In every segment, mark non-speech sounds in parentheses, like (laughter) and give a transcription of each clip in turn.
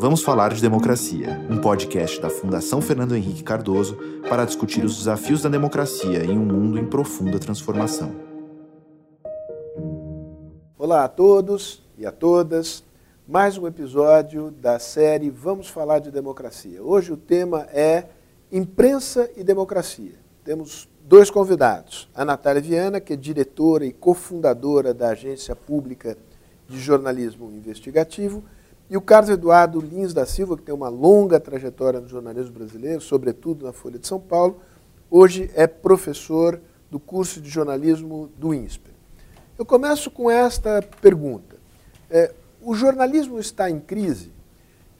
Vamos falar de democracia, um podcast da Fundação Fernando Henrique Cardoso para discutir os desafios da democracia em um mundo em profunda transformação. Olá a todos e a todas. Mais um episódio da série Vamos falar de democracia. Hoje o tema é imprensa e democracia. Temos dois convidados. A Natália Viana, que é diretora e cofundadora da Agência Pública de Jornalismo Investigativo, e o Carlos Eduardo Lins da Silva, que tem uma longa trajetória no jornalismo brasileiro, sobretudo na Folha de São Paulo, hoje é professor do curso de jornalismo do INSPER. Eu começo com esta pergunta. É, o jornalismo está em crise?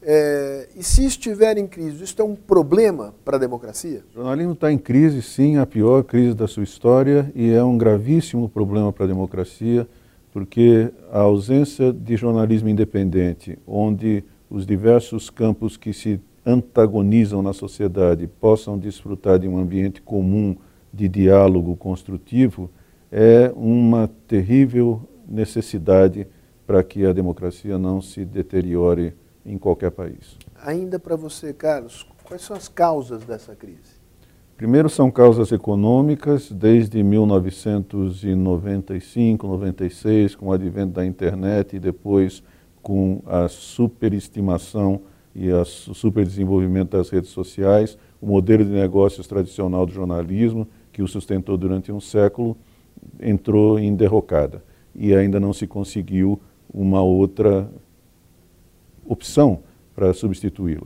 É, e se estiver em crise, isso é um problema para a democracia? O jornalismo está em crise, sim, a pior crise da sua história, e é um gravíssimo problema para a democracia porque a ausência de jornalismo independente, onde os diversos campos que se antagonizam na sociedade possam desfrutar de um ambiente comum de diálogo construtivo, é uma terrível necessidade para que a democracia não se deteriore em qualquer país. Ainda para você, Carlos, quais são as causas dessa crise? Primeiro são causas econômicas, desde 1995, 96, com o advento da internet e depois com a superestimação e o superdesenvolvimento das redes sociais, o modelo de negócios tradicional do jornalismo, que o sustentou durante um século, entrou em derrocada. E ainda não se conseguiu uma outra opção para substituí-lo.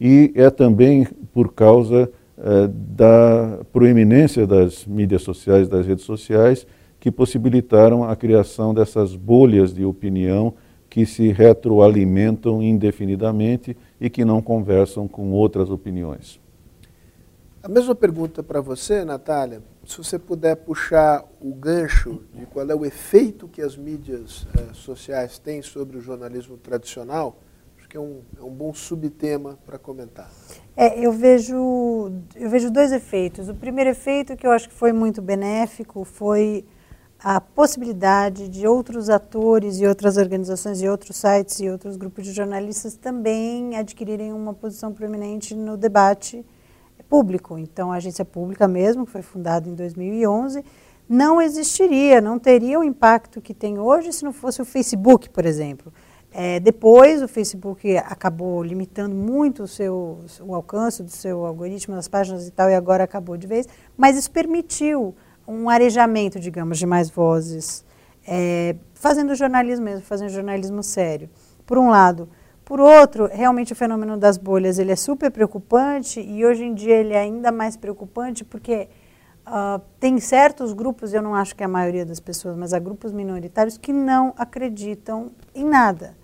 E é também por causa eh, da proeminência das mídias sociais, das redes sociais, que possibilitaram a criação dessas bolhas de opinião que se retroalimentam indefinidamente e que não conversam com outras opiniões. A mesma pergunta para você, Natália. Se você puder puxar o gancho de qual é o efeito que as mídias eh, sociais têm sobre o jornalismo tradicional, acho que é um, é um bom subtema para comentar. É, eu vejo, eu vejo dois efeitos. O primeiro efeito, que eu acho que foi muito benéfico, foi a possibilidade de outros atores e outras organizações e outros sites e outros grupos de jornalistas também adquirirem uma posição proeminente no debate público. Então, a agência pública mesmo, que foi fundada em 2011, não existiria, não teria o impacto que tem hoje se não fosse o Facebook, por exemplo. É, depois, o Facebook acabou limitando muito o, seu, o alcance do seu algoritmo das páginas e tal, e agora acabou de vez, mas isso permitiu um arejamento, digamos, de mais vozes, é, fazendo jornalismo mesmo, fazendo jornalismo sério, por um lado. Por outro, realmente o fenômeno das bolhas ele é super preocupante e hoje em dia ele é ainda mais preocupante porque uh, tem certos grupos, eu não acho que é a maioria das pessoas, mas há grupos minoritários que não acreditam em nada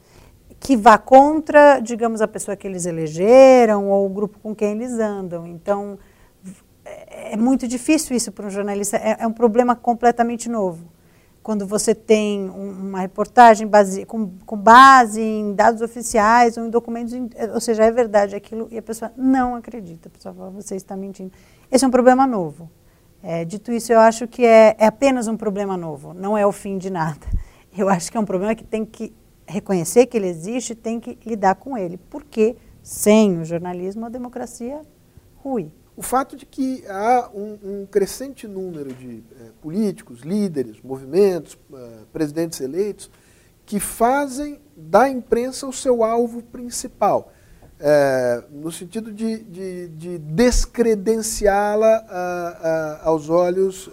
que vá contra, digamos, a pessoa que eles elegeram ou o grupo com quem eles andam. Então, é, é muito difícil isso para um jornalista, é, é, um problema completamente novo. Quando você tem uma reportagem base, com, com, base em dados oficiais ou em documentos, ou seja, é verdade aquilo e a pessoa não acredita, a pessoa fala, você está mentindo. Esse é um problema novo. É, dito isso, eu acho que é, é apenas um problema novo, não é o fim de nada. (laughs) Eu acho que é um problema que tem que reconhecer que ele existe, tem que lidar com ele, porque sem o jornalismo a democracia rui. O fato de que há um, um crescente número de é, políticos, líderes, movimentos, é, presidentes eleitos que fazem da imprensa o seu alvo principal, é, no sentido de, de, de descredenciá-la aos olhos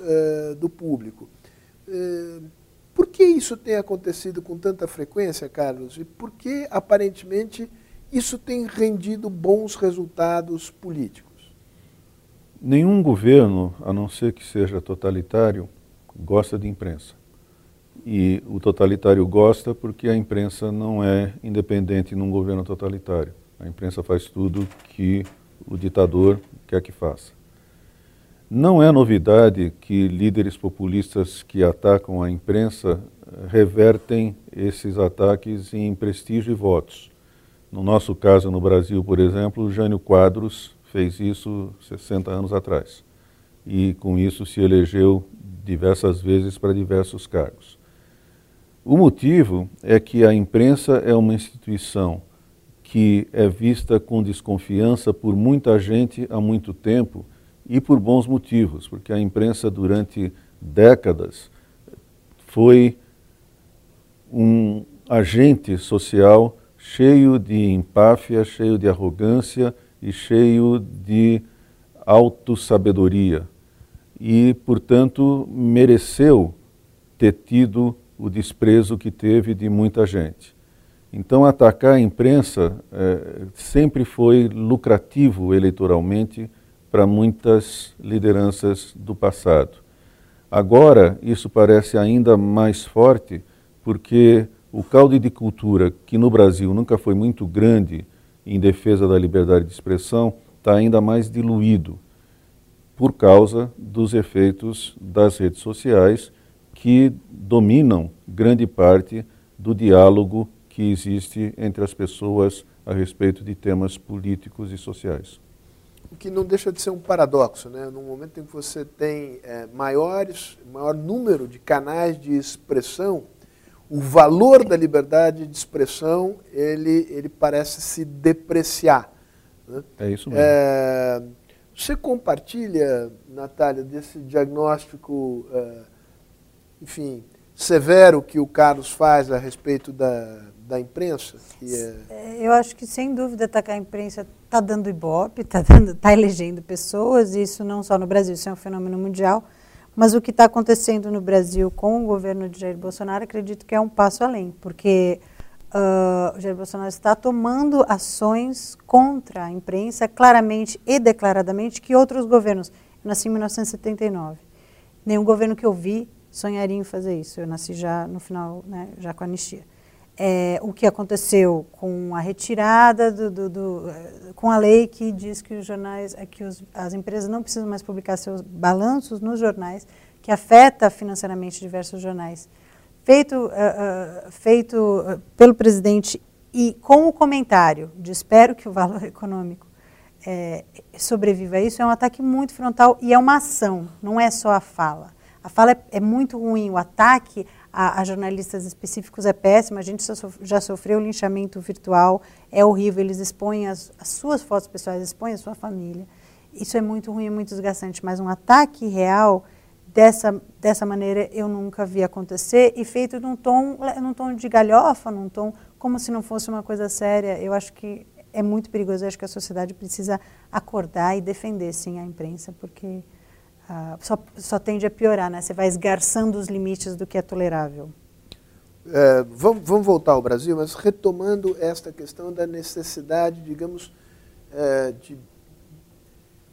do público por que isso tem acontecido com tanta frequência, Carlos? E por que, aparentemente, isso tem rendido bons resultados políticos? Nenhum governo, a não ser que seja totalitário, gosta de imprensa. E o totalitário gosta porque a imprensa não é independente num governo totalitário. A imprensa faz tudo que o ditador quer que faça. Não é novidade que líderes populistas que atacam a imprensa eh, revertem esses ataques em prestígio e votos. No nosso caso, no Brasil, por exemplo, Jânio Quadros fez isso 60 anos atrás. E com isso se elegeu diversas vezes para diversos cargos. O motivo é que a imprensa é uma instituição que é vista com desconfiança por muita gente há muito tempo e por bons motivos, porque a imprensa durante décadas foi um agente social cheio de empáfia, cheio de arrogância e cheio de autossabedoria. E, portanto, mereceu ter tido o desprezo que teve de muita gente. Então, atacar a imprensa é, sempre foi lucrativo eleitoralmente para muitas lideranças do passado. Agora, isso parece ainda mais forte, porque o caldo de cultura, que no Brasil nunca foi muito grande em defesa da liberdade de expressão, está ainda mais diluído por causa dos efeitos das redes sociais que dominam grande parte do diálogo que existe entre as pessoas a respeito de temas políticos e sociais. O que não deixa de ser um paradoxo, né? No momento em que você tem é, maiores, maior número de canais de expressão, o valor da liberdade de expressão ele, ele parece se depreciar. Né? É isso mesmo. É, você compartilha, Natália, desse diagnóstico, é, enfim, severo que o Carlos faz a respeito da, da imprensa? É... é eu acho que, sem dúvida, atacar a imprensa está dando ibope, (laughs) está tá elegendo pessoas, e isso não só no Brasil, isso é um fenômeno mundial. Mas o que está acontecendo no Brasil com o governo de Jair Bolsonaro, acredito que é um passo além, porque uh, o Jair Bolsonaro está tomando ações contra a imprensa, claramente e declaradamente, que outros governos. Eu nasci em 1979. Nenhum governo que eu vi sonharia em fazer isso. Eu nasci já no final, né, já com a anistia é, o que aconteceu com a retirada do, do, do, com a lei que diz que os jornais, é que os, as empresas não precisam mais publicar seus balanços nos jornais, que afeta financeiramente diversos jornais, feito, uh, uh, feito pelo presidente e com o comentário de espero que o valor (laughs) econômico é, sobreviva a isso, é um ataque muito frontal e é uma ação, não é só a fala. A fala é, é muito ruim, o ataque a, a, jornalistas específicos é péssima. A gente já sofreu linchamento virtual, é horrível. Eles expõem as, as, suas fotos pessoais, expõem a sua família. Isso é muito ruim, é muito desgastante. Mas um ataque real dessa, dessa maneira eu nunca vi acontecer e feito num tom, num tom de galhofa, num tom como se não fosse uma coisa séria. Eu acho que é muito perigoso. Eu acho que a sociedade precisa acordar e defender sim a imprensa, porque ah, só, só tende a piorar, né? Você vai esgarçando os limites do que é tolerável. É, vamos, vamos, voltar ao Brasil, mas retomando esta questão da necessidade, digamos, é, de,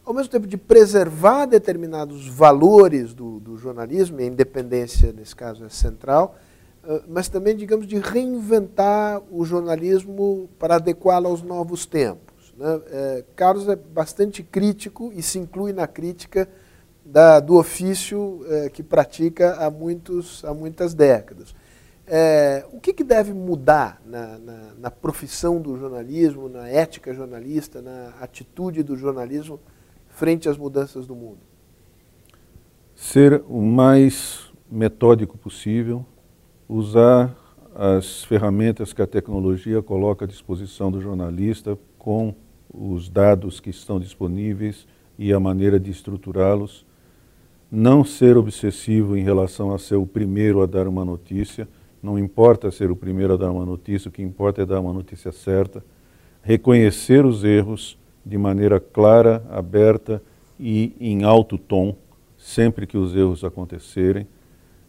ao mesmo tempo de preservar determinados valores do, do jornalismo, e a independência, nesse caso, é central, é, mas também, digamos, de reinventar o jornalismo para adequá-lo aos novos tempos. Né? É, Carlos é bastante crítico e se inclui na crítica da, do ofício é, que pratica há, muitos, há muitas décadas. É, o que, que, deve mudar na, na, na, profissão do jornalismo, na ética jornalista, na atitude do jornalismo frente às mudanças do mundo? Ser o mais metódico possível, usar as ferramentas que a tecnologia coloca à disposição do jornalista com os dados que estão disponíveis e a maneira de estruturá-los não ser obsessivo em relação a ser o primeiro a dar uma notícia, não importa ser o primeiro a dar uma notícia, o que importa é dar uma notícia certa, reconhecer os erros de maneira clara, aberta e em alto tom, sempre que os erros acontecerem,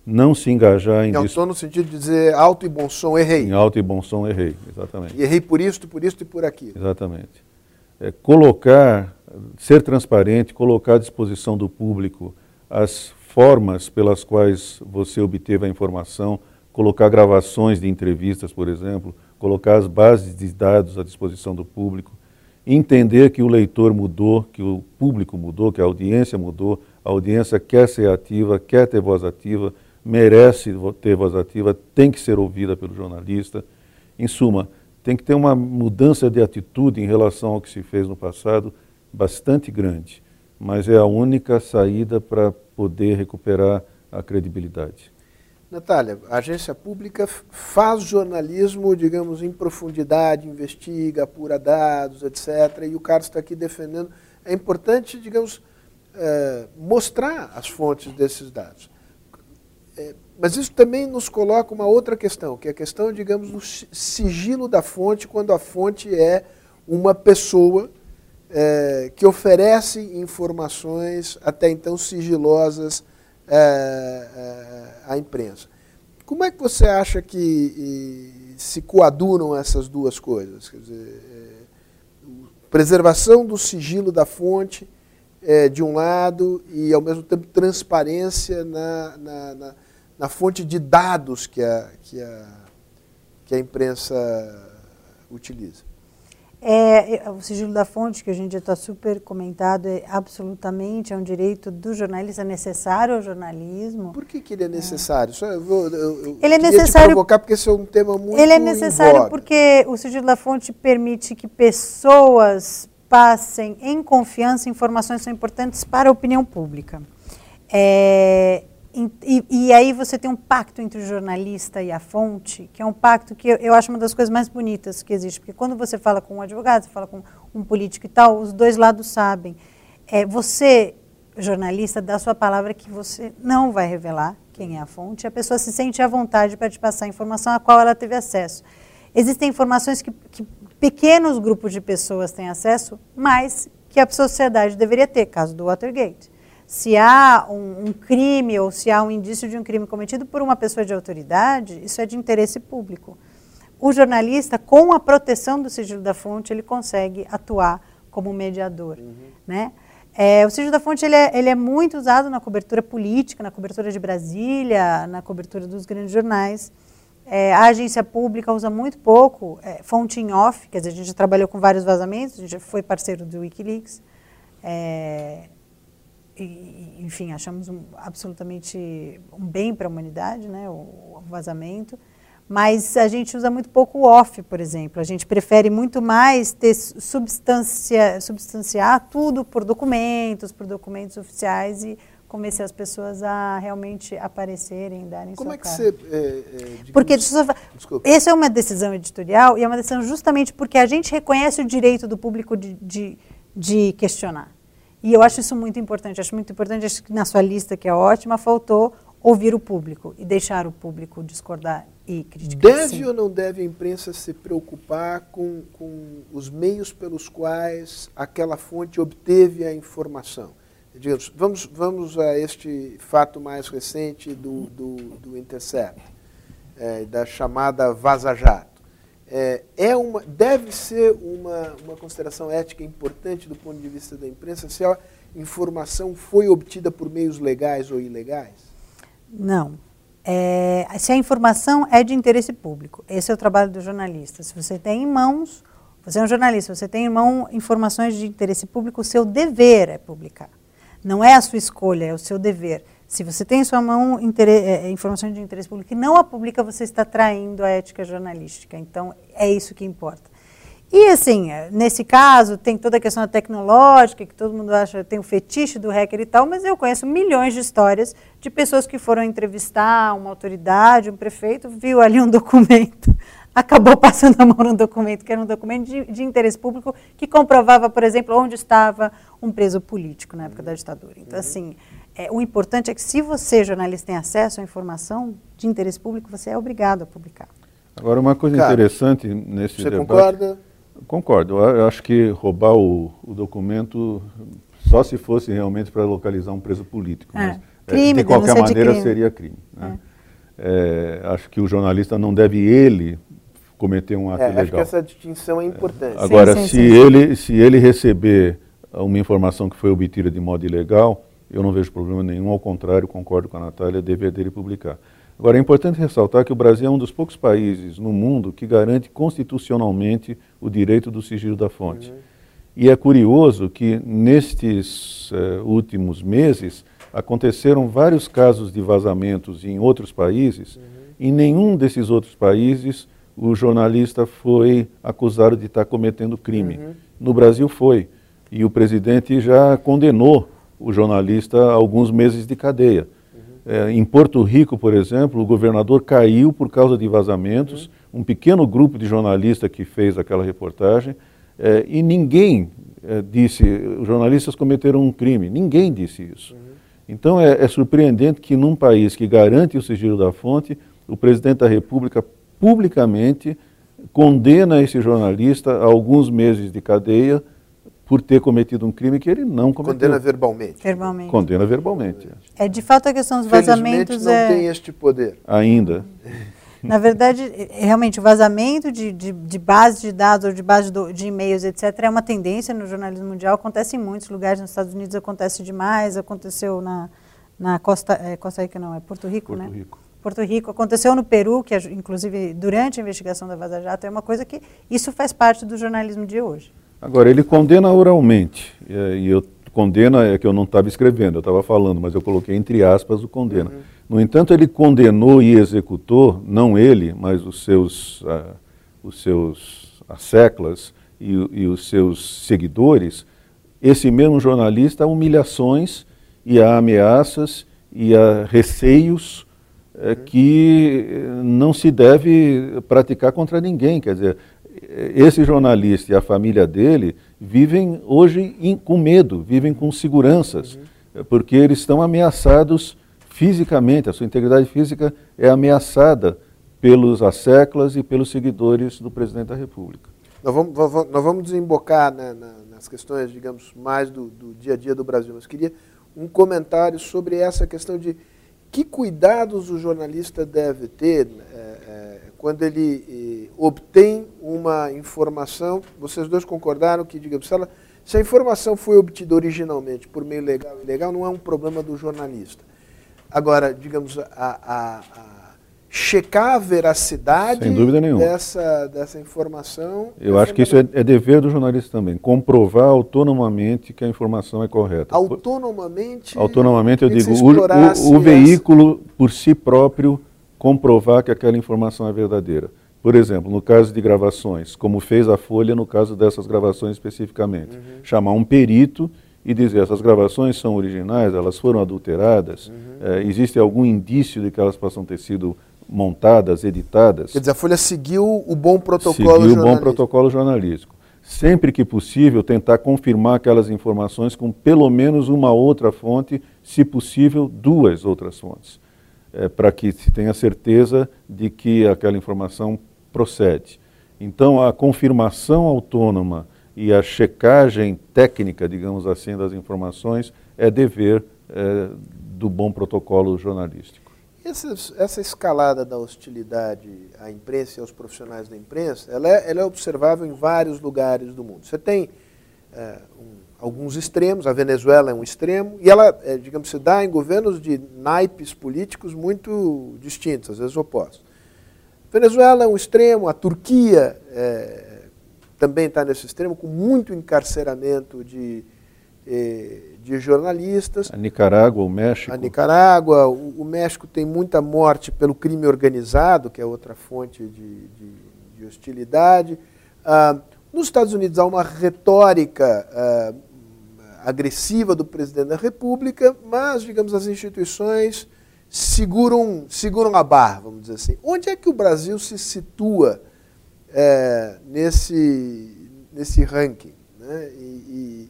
não se engajar em... Em alto tom no sentido de dizer alto e bom som, errei. Em alto e bom som, errei, exatamente. E errei por isto, por isto e por aquilo. Exatamente. É, colocar, ser transparente, colocar à disposição do público as formas pelas quais você obteve a informação, colocar gravações de entrevistas, por exemplo, colocar as bases de dados à disposição do público, entender que o leitor mudou, que o público mudou, que a audiência mudou, a audiência quer ser ativa, quer ter voz ativa, merece ter voz ativa, tem que ser ouvida pelo jornalista. Em suma, tem que ter uma mudança de atitude em relação ao que se fez no passado bastante grande mas é a única saída para poder recuperar a credibilidade. Natália, a agência pública faz jornalismo, digamos, em profundidade, investiga, apura dados, etc. E o Carlos está aqui defendendo. É importante, digamos, é, mostrar as fontes desses dados. É, mas isso também nos coloca uma outra questão, que é a questão, digamos, do sigilo da fonte, quando a fonte é uma pessoa é, que oferece informações até então sigilosas é, é, à imprensa. Como é que você acha que e, se coadunam essas duas coisas? Dizer, é, preservação do sigilo da fonte, é, de um lado, e ao mesmo tempo transparência na, na, na, na fonte de dados que a, que a, que a imprensa utiliza. É, é, o sigilo da fonte, que hoje em dia está super comentado, é absolutamente é um direito do jornalista, é necessário ao jornalismo. Por que, que ele é necessário? É. Eu vou, eu, eu ele é necessário provocar porque esse é um tema muito Ele é necessário porque o sigilo da fonte permite que pessoas passem em confiança informações que são importantes para a opinião pública. É, e, e, aí você tem um pacto entre o jornalista e a fonte, que é um pacto que eu, eu, acho uma das coisas mais bonitas que existe. Porque quando você fala com um advogado, você fala com um político e tal, os dois lados sabem. É, você, jornalista, dá a sua palavra que você não vai revelar quem é a fonte, a pessoa se sente à vontade para te passar a informação a qual ela teve acesso. Existem informações que, que pequenos grupos de pessoas têm acesso, mas que a sociedade deveria ter, caso do Watergate se há um, um, crime ou se há um indício de um crime cometido por uma pessoa de autoridade, isso é de interesse público. O jornalista, com a proteção do sigilo da fonte, ele consegue atuar como mediador. Uhum. Né? É, o sigilo da fonte ele é, ele é, muito usado na cobertura política, na cobertura de Brasília, na cobertura dos grandes jornais. É, a agência pública usa muito pouco é, fonte em off, quer dizer, a gente trabalhou com vários vazamentos, a gente foi parceiro do Wikileaks. E, enfim, achamos um, absolutamente um bem para a humanidade, né, o, o, vazamento. Mas a gente usa muito pouco o off, por exemplo. A gente prefere muito mais ter substância, substanciar tudo por documentos, por documentos oficiais e convencer as pessoas a realmente aparecerem, darem Como sua é que cara. você... É, é, digamos, porque, essa é uma decisão editorial e é uma decisão justamente porque a gente reconhece o direito do público de, de, de questionar. E eu acho isso muito importante. Acho muito importante, acho que na sua lista, que é ótima, faltou ouvir o público e deixar o público discordar e criticar. Deve sim. ou não deve a imprensa se preocupar com, com os meios pelos quais aquela fonte obteve a informação? Digamos, vamos, vamos a este fato mais recente do, do, do Intercept, é, da chamada Vaza Jato é, é uma, deve ser uma, uma consideração ética importante do ponto de vista da imprensa se a informação foi obtida por meios legais ou ilegais? Não. É, se a informação é de interesse público, esse é o trabalho do jornalista. Se você tem em mãos, você é um jornalista, você tem em mão informações de interesse público, o seu dever é publicar. Não é a sua escolha, é o seu dever. Se você tem em sua mão é, é, informações de interesse público e não a publica, você está traindo a ética jornalística. Então, é isso que importa. E, assim, é, nesse caso, tem toda a questão tecnológica, que todo mundo acha, tem o fetiche do hacker e tal, mas eu conheço milhões de histórias de pessoas que foram entrevistar uma autoridade, um prefeito, viu ali um documento, (laughs) acabou passando a mão no documento, que era um documento de, de interesse público, que comprovava, por exemplo, onde estava um preso político na época da ditadura. Então, uhum. assim, é, o importante é que se você, jornalista, tem acesso à informação de interesse público, você é obrigado a publicar. Agora, uma coisa Cara, interessante nesse você debate... Você concorda? Concordo. Eu acho que roubar o, o documento só se fosse realmente para localizar um preso político. É. Mas, é, crime, de qualquer maneira, crime. seria crime. Né? É. é. acho que o jornalista não deve ele cometer um ato é, ilegal. Acho que essa distinção é importante. Agora, sim, sim, se, sim, ele, se ele receber uma informação que foi obtida de modo ilegal, eu não vejo problema nenhum, ao contrário, concordo com a Natália, deveria dele publicar. Agora, é importante ressaltar que o Brasil é um dos poucos países no mundo que garante constitucionalmente o direito do sigilo da fonte. Uhum. E é curioso que, nestes uh, últimos meses, aconteceram vários casos de vazamentos em outros países. Uhum. Em nenhum desses outros países o jornalista foi acusado de estar cometendo crime. Uhum. No Brasil foi. E o presidente já condenou o jornalista alguns meses de cadeia. Uhum. É, em Porto Rico, por exemplo, o governador caiu por causa de vazamentos, uhum. um pequeno grupo de jornalistas que fez aquela reportagem, é, e ninguém é, disse, os jornalistas cometeram um crime, ninguém disse isso. Uhum. Então é, é surpreendente que num país que garante o sigilo da fonte, o presidente da República publicamente condena esse jornalista a alguns meses de cadeia por ter cometido um crime que ele não cometeu. Condena verbalmente. Verbalmente. Condena verbalmente. É de fato a questão dos vazamentos não é tem este poder. Ainda. Na verdade, é, realmente, o vazamento de, de, de base de dados ou de base de, de e-mails, etc., é uma tendência no jornalismo mundial, acontece em muitos lugares, nos Estados Unidos acontece demais, aconteceu na, na Costa, é, Costa Rica, não, é Porto Rico, Porto né? Rico. Porto Rico, aconteceu no Peru, que inclusive durante a investigação da Vaza Jato, é uma coisa que isso faz parte do jornalismo de hoje. Agora, ele condena oralmente, e eu condena é que eu não estava escrevendo, eu estava falando, mas eu coloquei entre aspas o condena. Uhum. No entanto, ele condenou e executou, não ele, mas os seus, uh, os seus asseclas e, e os seus seguidores, esse mesmo jornalista, a humilhações e a ameaças e a receios é, que não se deve praticar contra ninguém. Quer dizer, esse jornalista e a família dele vivem hoje in, com medo, vivem com seguranças, uhum. porque eles estão ameaçados fisicamente, a sua integridade física é ameaçada pelos asseclas e pelos seguidores do presidente da República. Nós vamos, nós vamos desembocar né, nas questões, digamos, mais do, do dia a dia do Brasil, mas queria um comentário sobre essa questão de que cuidados o jornalista deve ter é, é, quando ele é, obtém uma informação? Vocês dois concordaram que, digamos, se, ela, se a informação foi obtida originalmente por meio legal e ilegal, não é um problema do jornalista. Agora, digamos, a, a, a checar a veracidade dessa, dessa informação. Eu é acho que isso é, é, dever do jornalista também, comprovar autonomamente que a informação é correta. Autonomamente? Autonomamente, eu digo, o, o, o veículo por si próprio comprovar que aquela informação é verdadeira. Por exemplo, no caso de gravações, como fez a Folha no caso dessas gravações especificamente, uhum. chamar um perito e dizer essas gravações são originais, elas foram adulteradas, uhum. é, existe algum indício de que elas possam ter sido montadas, editadas. Quer dizer, a Folha seguiu o bom protocolo seguiu jornalístico. Seguiu o bom protocolo jornalístico. Sempre que possível, tentar confirmar aquelas informações com pelo menos uma outra fonte, se possível, duas outras fontes, é, para que se tenha certeza de que aquela informação procede. Então, a confirmação autônoma e a checagem técnica, digamos assim, das informações é dever é, do bom protocolo jornalístico. Essa, essa, escalada da hostilidade à imprensa e aos profissionais da imprensa, ela é, ela é observável em vários lugares do mundo. Você tem é, um, alguns extremos, a Venezuela é um extremo, e ela, é, digamos, se dá em governos de naipes políticos muito distintos, às vezes opostos. Venezuela é um extremo, a Turquia é, também está nesse extremo, com muito encarceramento de eh, de jornalistas. A Nicarágua, o México. A Nicarágua, o, o, México tem muita morte pelo crime organizado, que é outra fonte de, de, de hostilidade. Ah, nos Estados Unidos há uma retórica ah, agressiva do presidente da República, mas, digamos, as instituições seguram, seguram a barra, vamos dizer assim. Onde é que o Brasil se situa é, nesse, nesse ranking? Né? E,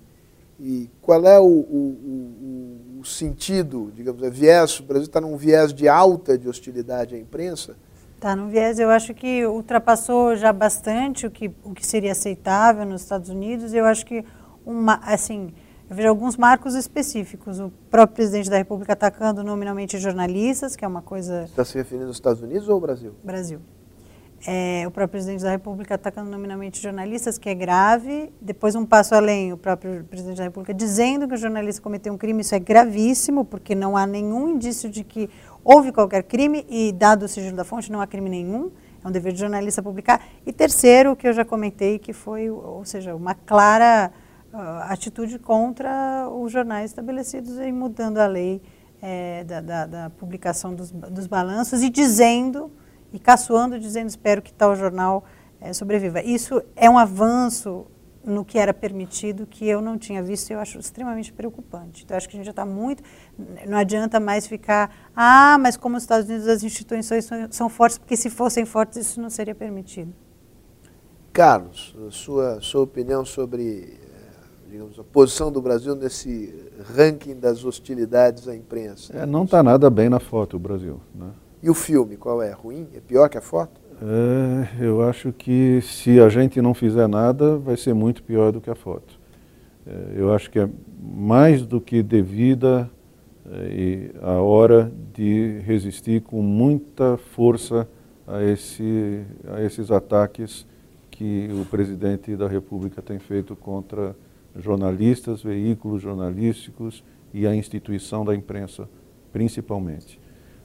e, e qual é o, o, o, sentido, digamos, é viés, o Brasil está num viés de alta de hostilidade à imprensa? Está num viés, eu acho que ultrapassou já bastante o que, o que seria aceitável nos Estados Unidos. Eu acho que, uma, assim, eu vejo alguns marcos específicos. O próprio presidente da República atacando nominalmente jornalistas, que é uma coisa... Está se referindo aos Estados Unidos ou ao Brasil? Brasil é, o próprio presidente da República atacando nominalmente jornalistas, que é grave. Depois, um passo além, o próprio presidente da República dizendo que o jornalista cometeu um crime. Isso é gravíssimo, porque não há nenhum indício de que houve qualquer crime e, dado o sigilo da fonte, não há crime nenhum. É um dever de jornalista publicar. E terceiro, que eu já comentei, que foi, ou seja, uma clara atitude contra os jornais estabelecidos em mudando a lei é, da, da, da, publicação dos, dos balanços e dizendo e caçoando, dizendo espero que tal jornal é, sobreviva. Isso é um avanço no que era permitido que eu não tinha visto e eu acho extremamente preocupante. Então, acho que a gente já está muito. Não adianta mais ficar. Ah, mas como os Estados Unidos as instituições são, são fortes, porque se fossem fortes isso não seria permitido. Carlos, sua, sua opinião sobre digamos, a posição do Brasil nesse ranking das hostilidades à imprensa? É, não está nada bem na foto o Brasil. Né? E o filme, qual é? Ruim? É pior que a foto? É, eu acho que se a gente não fizer nada, vai ser muito pior do que a foto. É, eu acho que é mais do que devida é, a hora de resistir com muita força a, esse, a esses ataques que o presidente da República tem feito contra jornalistas, veículos jornalísticos e a instituição da imprensa, principalmente.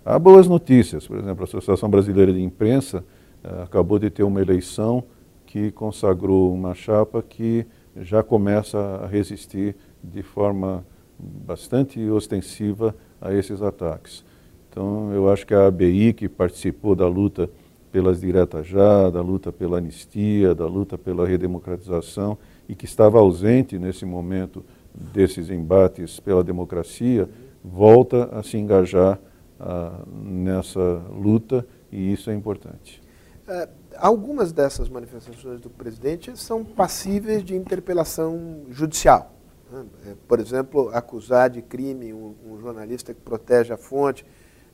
Há boas notícias, por exemplo, a Associação Brasileira de Imprensa eh, acabou de ter uma eleição que consagrou uma chapa que já começa a resistir de forma bastante ostensiva a esses ataques. Então, eu acho que a ABI, que participou da luta pelas diretas já, da luta pela anistia, da luta pela redemocratização e que estava ausente nesse momento desses embates pela democracia, volta a se engajar ah, nessa luta e isso é importante. É, algumas dessas manifestações do presidente são passíveis de interpelação judicial. Né? É, por exemplo, acusar de crime um, um jornalista que protege a fonte,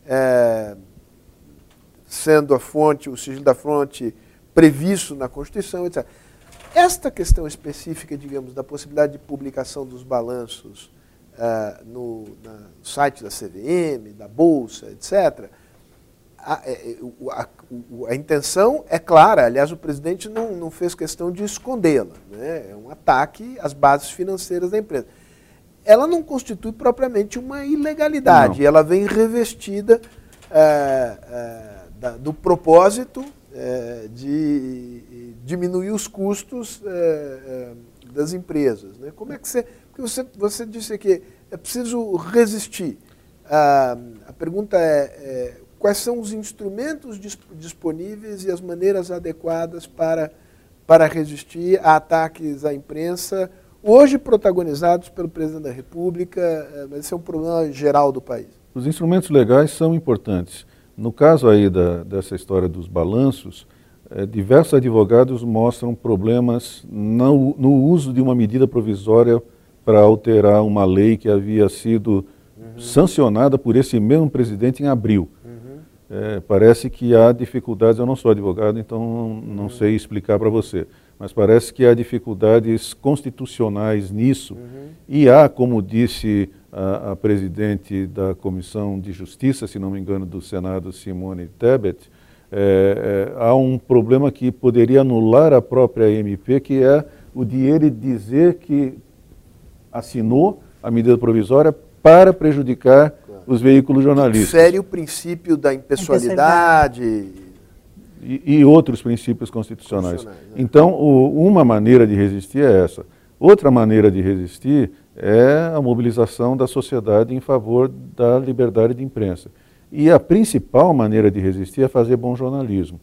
é, sendo a fonte, o sigilo da fonte previsto na Constituição, etc. Esta questão específica, digamos, da possibilidade de publicação dos balanços uh, no, no, site da CVM, da Bolsa, etc., a, é, é, a, a, intenção é clara, aliás, o presidente não, não fez questão de escondê-la. Né? É um ataque às bases financeiras da empresa. Ela não constitui propriamente uma ilegalidade, não. ela vem revestida é, é, da, do propósito é, de diminuir os custos é, das empresas. Né? Como é que você. Porque você, você disse que é preciso resistir. Ah, a pergunta é quais são os instrumentos disponíveis e as maneiras adequadas para, para resistir a ataques à imprensa, hoje protagonizados pelo presidente da República, eh, mas esse é um problema geral do país. Os instrumentos legais são importantes. No caso aí da, dessa história dos balanços, é, diversos advogados mostram problemas no, no, uso de uma medida provisória para alterar uma lei que havia sido uhum. sancionada por esse mesmo presidente em abril. É, parece que há dificuldades, eu não sou advogado, então não, não uhum. sei explicar para você, mas parece que há dificuldades constitucionais nisso. Uhum. E há, como disse a, a, presidente da Comissão de Justiça, se não me engano, do Senado, Simone Tebet, é, é, há um problema que poderia anular a própria MP, que é o de ele dizer que assinou a medida provisória para prejudicar os veículos jornalísticos. Fere o princípio da impessoalidade. E, e outros princípios constitucionais. constitucionais né? Então, o, uma maneira de resistir é essa. Outra maneira de resistir é a mobilização da sociedade em favor da liberdade de imprensa. E a principal maneira de resistir é fazer bom jornalismo.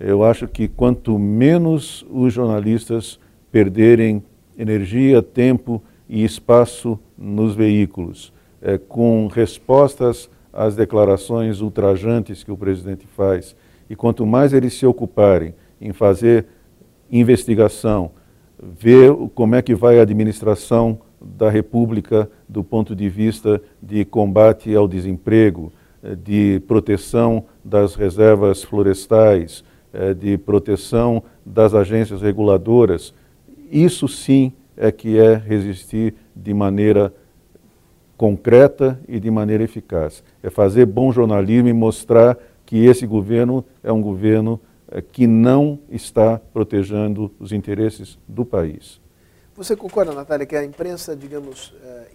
Eu acho que quanto menos os jornalistas perderem energia, tempo e espaço nos veículos, é, com respostas às declarações ultrajantes que o presidente faz, e quanto mais eles se ocuparem em fazer investigação, ver como é que vai a administração da República do ponto de vista de combate ao desemprego, é, de proteção das reservas florestais, é, de proteção das agências reguladoras, isso sim é que é resistir de maneira concreta e de maneira eficaz. É fazer bom jornalismo e mostrar que esse governo é um governo eh, que não está protegendo os interesses do país. Você concorda, Natália, que a imprensa, digamos, eh,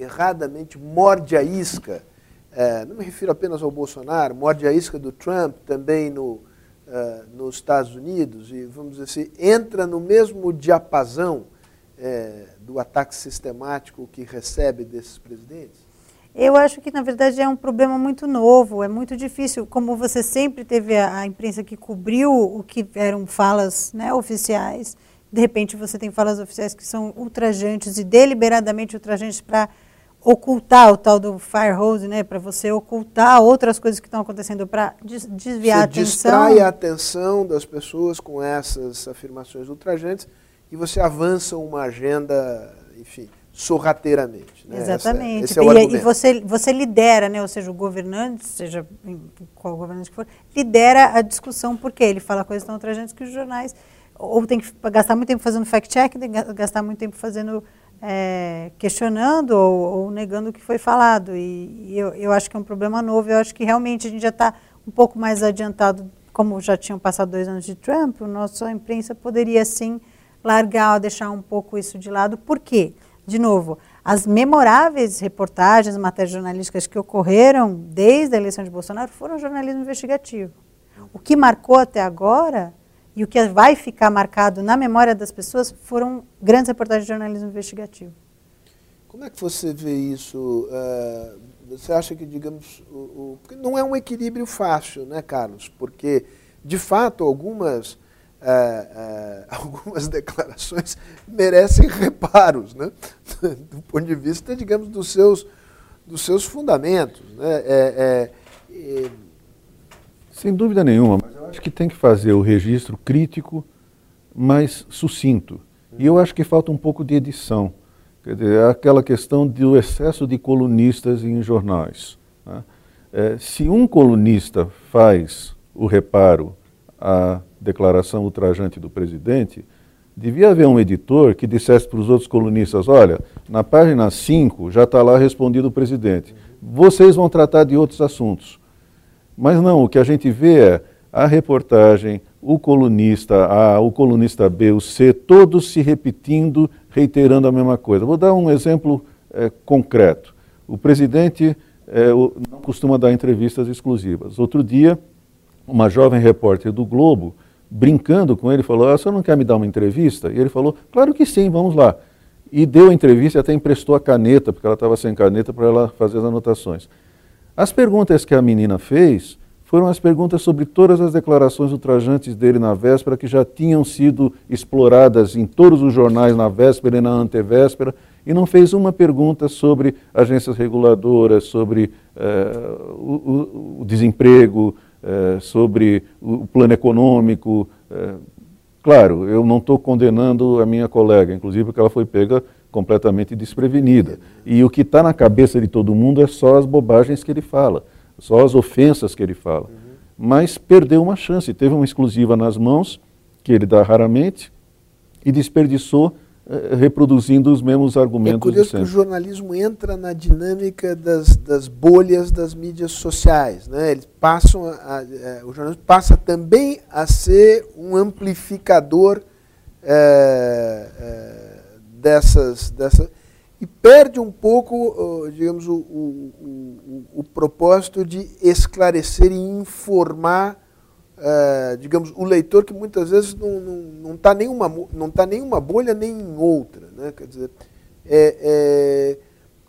erradamente morde a isca? Eh, não me refiro apenas ao Bolsonaro, morde a isca do Trump também no, nos Estados Unidos e, vamos dizer assim, entra no mesmo diapasão é, do ataque sistemático que recebe desses presidentes? Eu acho que, na verdade, é um problema muito novo, é muito difícil. Como você sempre teve a imprensa que cobriu o que eram falas né, oficiais, De repente você tem falas oficiais que são ultrajantes e deliberadamente ultrajantes para ocultar o tal do fire hose, né, para você ocultar outras coisas que estão acontecendo para desviar você a atenção. distrai a atenção das pessoas com essas afirmações ultrajantes e você avança uma agenda, enfim, sorrateiramente. Né? Exatamente. Essa, é e, e, você, você lidera, né? ou seja, o governante, seja qual governante que for, lidera a discussão, porque ele fala coisas tão ultrajantes que os jornais ou tem que gastar muito tempo fazendo fact-check, tem que gastar muito tempo fazendo é, questionando ou, ou, negando o que foi falado. E, e eu, eu, acho que é um problema novo. Eu acho que realmente a gente já está um pouco mais adiantado, como já tinham passado dois anos de Trump, a nossa imprensa poderia sim largar, deixar um pouco isso de lado. Por quê? De novo, as memoráveis reportagens, matérias jornalísticas que ocorreram desde a eleição de Bolsonaro foram jornalismo investigativo. O que marcou até agora e o que vai ficar marcado na memória das pessoas foram grandes reportagens de jornalismo investigativo. Como é que você vê isso? Uh, você acha que, digamos, o, o, não é um equilíbrio fácil, né, Carlos? Porque, de fato, algumas, uh, uh, (laughs) algumas declarações merecem (laughs) reparos, né? do ponto de vista, digamos, dos seus, dos seus fundamentos. Né? É, é, é... Sem dúvida nenhuma, mas acho que tem que fazer o registro crítico, mas sucinto. E eu acho que falta um pouco de edição. Quer dizer, é aquela questão do excesso de colunistas em jornais. Né? É, se um colunista faz o reparo à declaração ultrajante do presidente, devia haver um editor que dissesse para os outros colunistas: olha, na página 5 já está lá respondido o presidente. Vocês vão tratar de outros assuntos. Mas não, o que a gente vê é a reportagem, o colunista A, o colunista B, o C, todos se repetindo, reiterando a mesma coisa. Vou dar um exemplo é, concreto. O presidente é, não costuma dar entrevistas exclusivas. Outro dia, uma jovem repórter do Globo, brincando com ele, falou: ah, Você não quer me dar uma entrevista? E ele falou: Claro que sim, vamos lá. E deu a entrevista e até emprestou a caneta, porque ela estava sem caneta para ela fazer as anotações. As perguntas que a menina fez foram as perguntas sobre todas as declarações ultrajantes dele na véspera, que já tinham sido exploradas em todos os jornais na véspera e na antevéspera, e não fez uma pergunta sobre agências reguladoras, sobre eh, o, o, desemprego, eh, sobre o plano econômico. Eh, claro, eu não estou condenando a minha colega, inclusive porque ela foi pega completamente desprevenida. E o que está na cabeça de todo mundo é só as bobagens que ele fala só as ofensas que ele fala. Uhum. Mas perdeu uma chance, teve uma exclusiva nas mãos, que ele dá raramente, e desperdiçou eh, reproduzindo os mesmos argumentos. É curioso que o jornalismo entra na dinâmica das, das bolhas das mídias sociais. Né? Eles passam a, a, a, é, o jornalismo passa também a ser um amplificador é, dessas, dessas e perde um pouco, digamos, o, o, o, o propósito de esclarecer e informar, uh, digamos, o leitor que muitas vezes não está nenhuma, não tá nenhuma bolha nem em outra. Né? Quer dizer, é, é,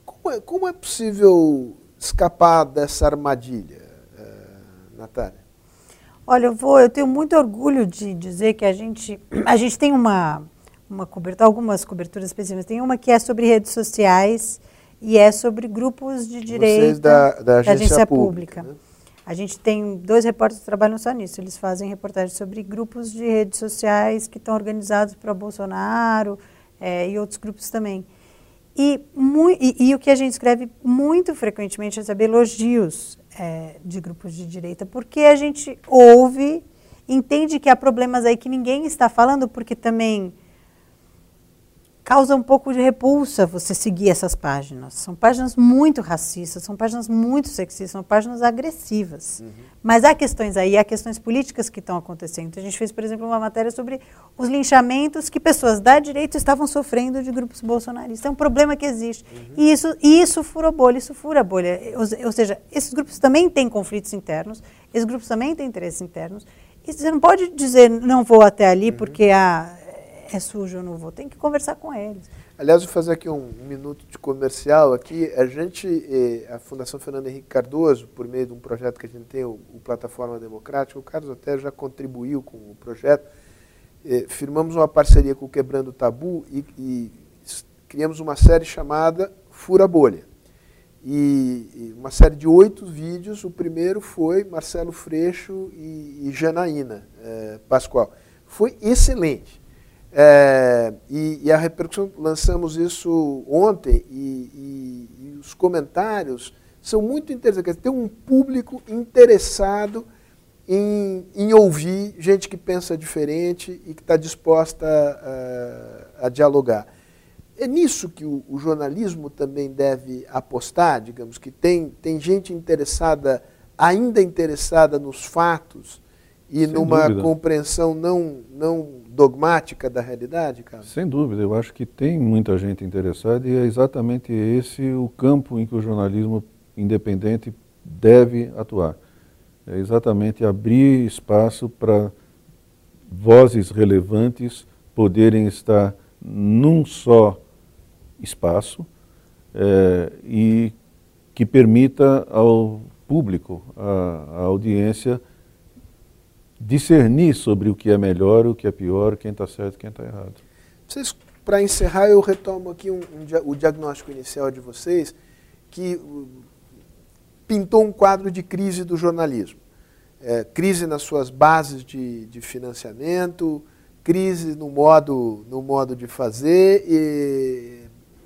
como, é, como é possível escapar dessa armadilha, uh, Natália? Olha, eu vou, eu tenho muito orgulho de dizer que a gente, (clears throat) a gente tem uma uma cobertura, algumas coberturas específicas. Tem uma que é sobre redes sociais e é sobre grupos de direita da, da, agência, da agência pública. pública. Né? A gente tem dois repórteres que trabalham só nisso. Eles fazem reportagens sobre grupos de redes sociais que estão organizados para Bolsonaro é, e outros grupos também. E, e, e, o que a gente escreve muito frequentemente é saber elogios é, de grupos de direita, porque a gente ouve, entende que há problemas aí que ninguém está falando, porque também causa um pouco de repulsa você seguir essas páginas. São páginas muito racistas, são páginas muito sexistas, são páginas agressivas. Uhum. Mas há questões aí, há questões políticas que estão acontecendo. Então, a gente fez, por exemplo, uma matéria sobre os linchamentos que pessoas da direita estavam sofrendo de grupos bolsonaristas. É um problema que existe. Uhum. E isso, e isso fura bolha, isso fura bolha. Ou, ou seja, esses grupos também têm conflitos internos, esses grupos também têm interesses internos. E você não pode dizer, não vou até ali uhum. porque a é sujo, eu não vou. Tem que conversar com eles. Aliás, vou fazer aqui um, minuto de comercial aqui. A gente, eh, a Fundação Fernando Henrique Cardoso, por meio de um projeto que a gente tem, o, Plataforma Democrática, o Carlos até já contribuiu com o projeto. eh, firmamos uma parceria com o Quebrando o Tabu e, e criamos uma série chamada Fura Bolha. E, uma série de oito vídeos. O primeiro foi Marcelo Freixo e, e Janaína eh, Pascoal. Foi excelente. É, e, e, a repercussão, lançamos isso ontem e, e, os comentários são muito interessantes. Tem um público interessado em, em, ouvir gente que pensa diferente e que está disposta a, a, dialogar. É nisso que o, o, jornalismo também deve apostar, digamos, que tem, tem gente interessada, ainda interessada nos fatos e Sem numa dúvida. compreensão não, não dogmática da realidade, cara? Sem dúvida, eu acho que tem muita gente interessada e é exatamente esse o campo em que o jornalismo independente deve atuar. É exatamente abrir espaço para vozes relevantes poderem estar num só espaço é, e que permita ao público, à, à audiência, discernir sobre o que é melhor, o que é pior, quem está certo quem está errado. Para encerrar, eu retomo aqui um, um, o diagnóstico inicial de vocês, que uh, pintou um quadro de crise do jornalismo. É, crise nas suas bases de, de, financiamento, crise no modo, no modo de fazer, e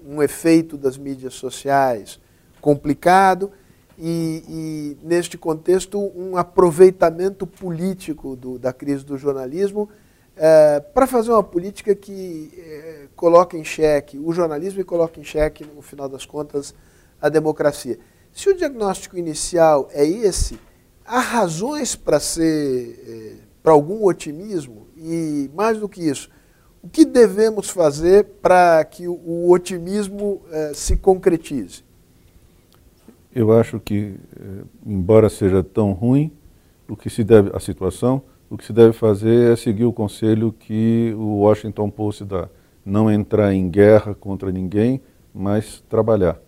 um efeito das mídias sociais complicado e, e, neste contexto, um aproveitamento político do, da crise do jornalismo é, para fazer uma política que é, coloque em xeque o jornalismo e coloque em xeque, no final das contas, a democracia. Se o diagnóstico inicial é esse, há razões para ser é, para algum otimismo e mais do que isso, o que devemos fazer para que o, o otimismo é, se concretize? Eu acho que, eh, embora seja tão ruim, o que se deve a situação, o que se deve fazer é seguir o conselho que o Washington Post dá, não entrar em guerra contra ninguém, mas trabalhar,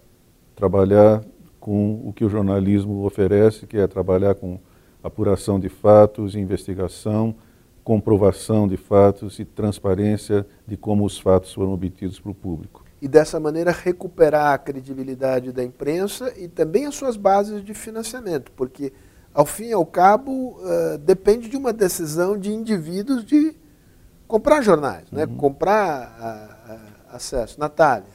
trabalhar com o que o jornalismo oferece, que é trabalhar com apuração de fatos, investigação, comprovação de fatos e transparência de como os fatos foram obtidos para o público e dessa maneira recuperar a credibilidade da imprensa e também as suas bases de financiamento, porque ao fim e ao cabo uh, depende de uma decisão de indivíduos de comprar jornais, né? uhum. né? comprar a, a acesso. Natália.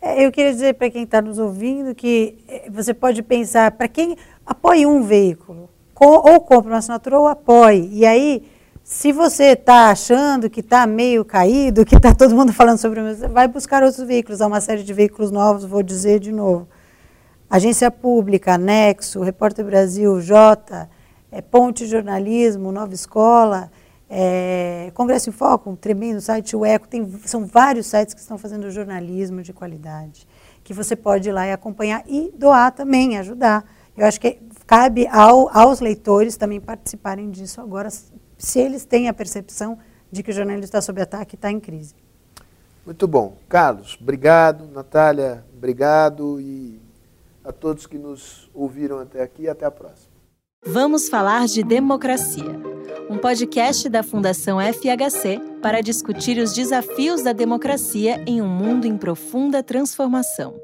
É, eu queria dizer para quem está nos ouvindo que eh, você pode pensar, para quem apoie um veículo, ou compra uma assinatura ou apoie, e aí se você está achando que está meio caído, que está todo mundo falando sobre o vai buscar outros veículos. Há uma série de veículos novos, vou dizer de novo. Agência Pública, Nexo, Repórter Brasil, Jota, é, Ponte Jornalismo, Nova Escola, é, Congresso em Foco, um tremendo site, o Eco, tem, são vários sites que estão fazendo jornalismo de qualidade, que você pode ir lá e acompanhar e doar também, ajudar. Eu acho que cabe ao, aos leitores também participarem disso agora, se eles têm a percepção de que o jornalismo está sob ataque e está em crise. Muito bom. Carlos, obrigado. Natália, obrigado. E a todos que nos ouviram até aqui, até a próxima. Vamos falar de democracia. Um podcast da Fundação FHC para discutir os desafios da democracia em um mundo em profunda transformação.